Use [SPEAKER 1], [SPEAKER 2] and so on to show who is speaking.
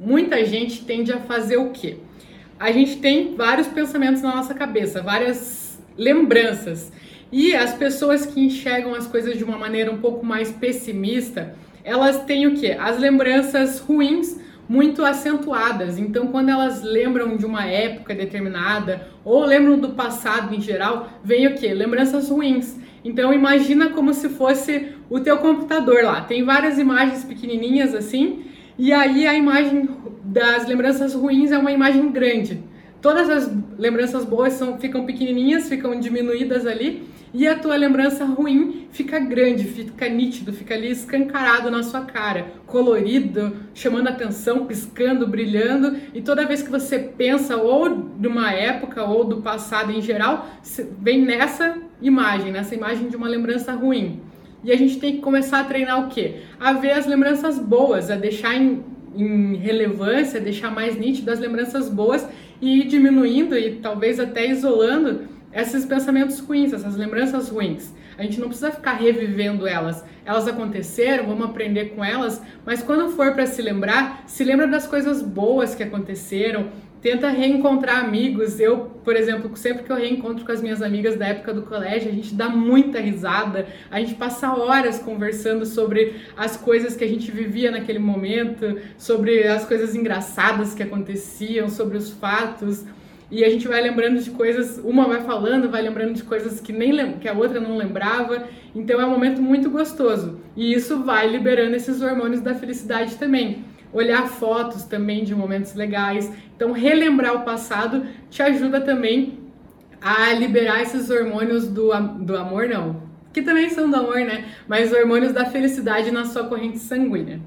[SPEAKER 1] Muita gente tende a fazer o quê? A gente tem vários pensamentos na nossa cabeça, várias lembranças. E as pessoas que enxergam as coisas de uma maneira um pouco mais pessimista, elas têm o quê? As lembranças ruins muito acentuadas. Então, quando elas lembram de uma época determinada ou lembram do passado em geral, vem o quê? Lembranças ruins. Então, imagina como se fosse o teu computador lá. Tem várias imagens pequenininhas assim e aí a imagem das lembranças ruins é uma imagem grande. Todas as lembranças boas são, ficam pequenininhas, ficam diminuídas ali, e a tua lembrança ruim fica grande, fica nítido, fica ali escancarado na sua cara, colorido, chamando atenção, piscando, brilhando, e toda vez que você pensa ou de uma época ou do passado em geral, vem nessa imagem, nessa imagem de uma lembrança ruim. E a gente tem que começar a treinar o quê? A ver as lembranças boas, a deixar em, em relevância, deixar mais nítido as lembranças boas e ir diminuindo e talvez até isolando esses pensamentos ruins, essas lembranças ruins. A gente não precisa ficar revivendo elas. Elas aconteceram, vamos aprender com elas, mas quando for para se lembrar, se lembra das coisas boas que aconteceram, tenta reencontrar amigos. Eu, por exemplo, sempre que eu reencontro com as minhas amigas da época do colégio, a gente dá muita risada, a gente passa horas conversando sobre as coisas que a gente vivia naquele momento, sobre as coisas engraçadas que aconteciam, sobre os fatos. E a gente vai lembrando de coisas, uma vai falando, vai lembrando de coisas que nem que a outra não lembrava. Então é um momento muito gostoso. E isso vai liberando esses hormônios da felicidade também olhar fotos também de momentos legais. Então, relembrar o passado te ajuda também a liberar esses hormônios do, do amor, não, que também são do amor, né? Mas hormônios da felicidade na sua corrente sanguínea.